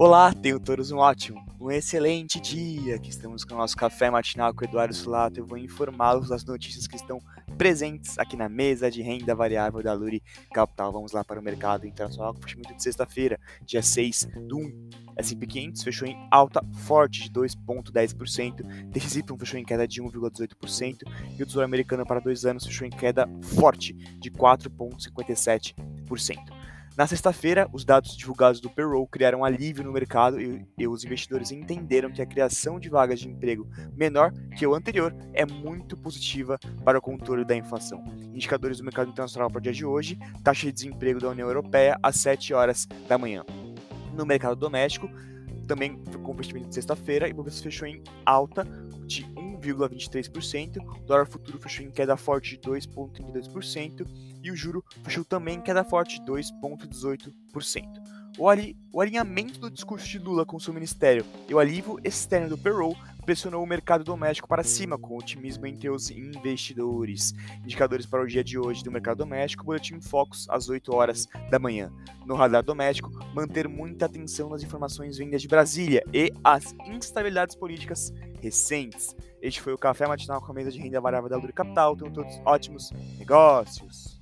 Olá, tenham todos um ótimo, um excelente dia. Aqui estamos com o nosso café matinal com o Eduardo Sulato. Eu vou informá-los das notícias que estão presentes aqui na mesa de renda variável da Luri Capital. Vamos lá para o mercado internacional com fechamento de sexta-feira, dia 6 do 1. S&P 500 fechou em alta forte de 2,10%, DXY fechou em queda de 1,18% e o Tesouro Americano para dois anos fechou em queda forte de 4,57%. Na sexta-feira, os dados divulgados do payroll criaram alívio no mercado e, e, os investidores entenderam que a criação de vagas de emprego menor que o anterior é muito positiva para o controle da inflação. Indicadores do mercado internacional para o dia de hoje: taxa de desemprego da União Europeia às 7 horas da manhã. No mercado doméstico, também com o fechamento de sexta-feira, e o fechou em alta de 1,23%, o dólar futuro fechou em queda forte de 2,32% e o juro fechou também em queda forte de 2,18%. O, ali, o alinhamento do discurso de Lula com seu ministério e o alívio externo do payroll pressionou o mercado doméstico para cima, com otimismo entre os investidores. Indicadores para o dia de hoje do mercado doméstico, boletim Focus às 8 horas da manhã. No radar doméstico, manter muita atenção nas informações vindas de Brasília e as instabilidades políticas recentes. Este foi o Café Matinal com a mesa de renda variável da Lura Capital. Tenham todos ótimos negócios.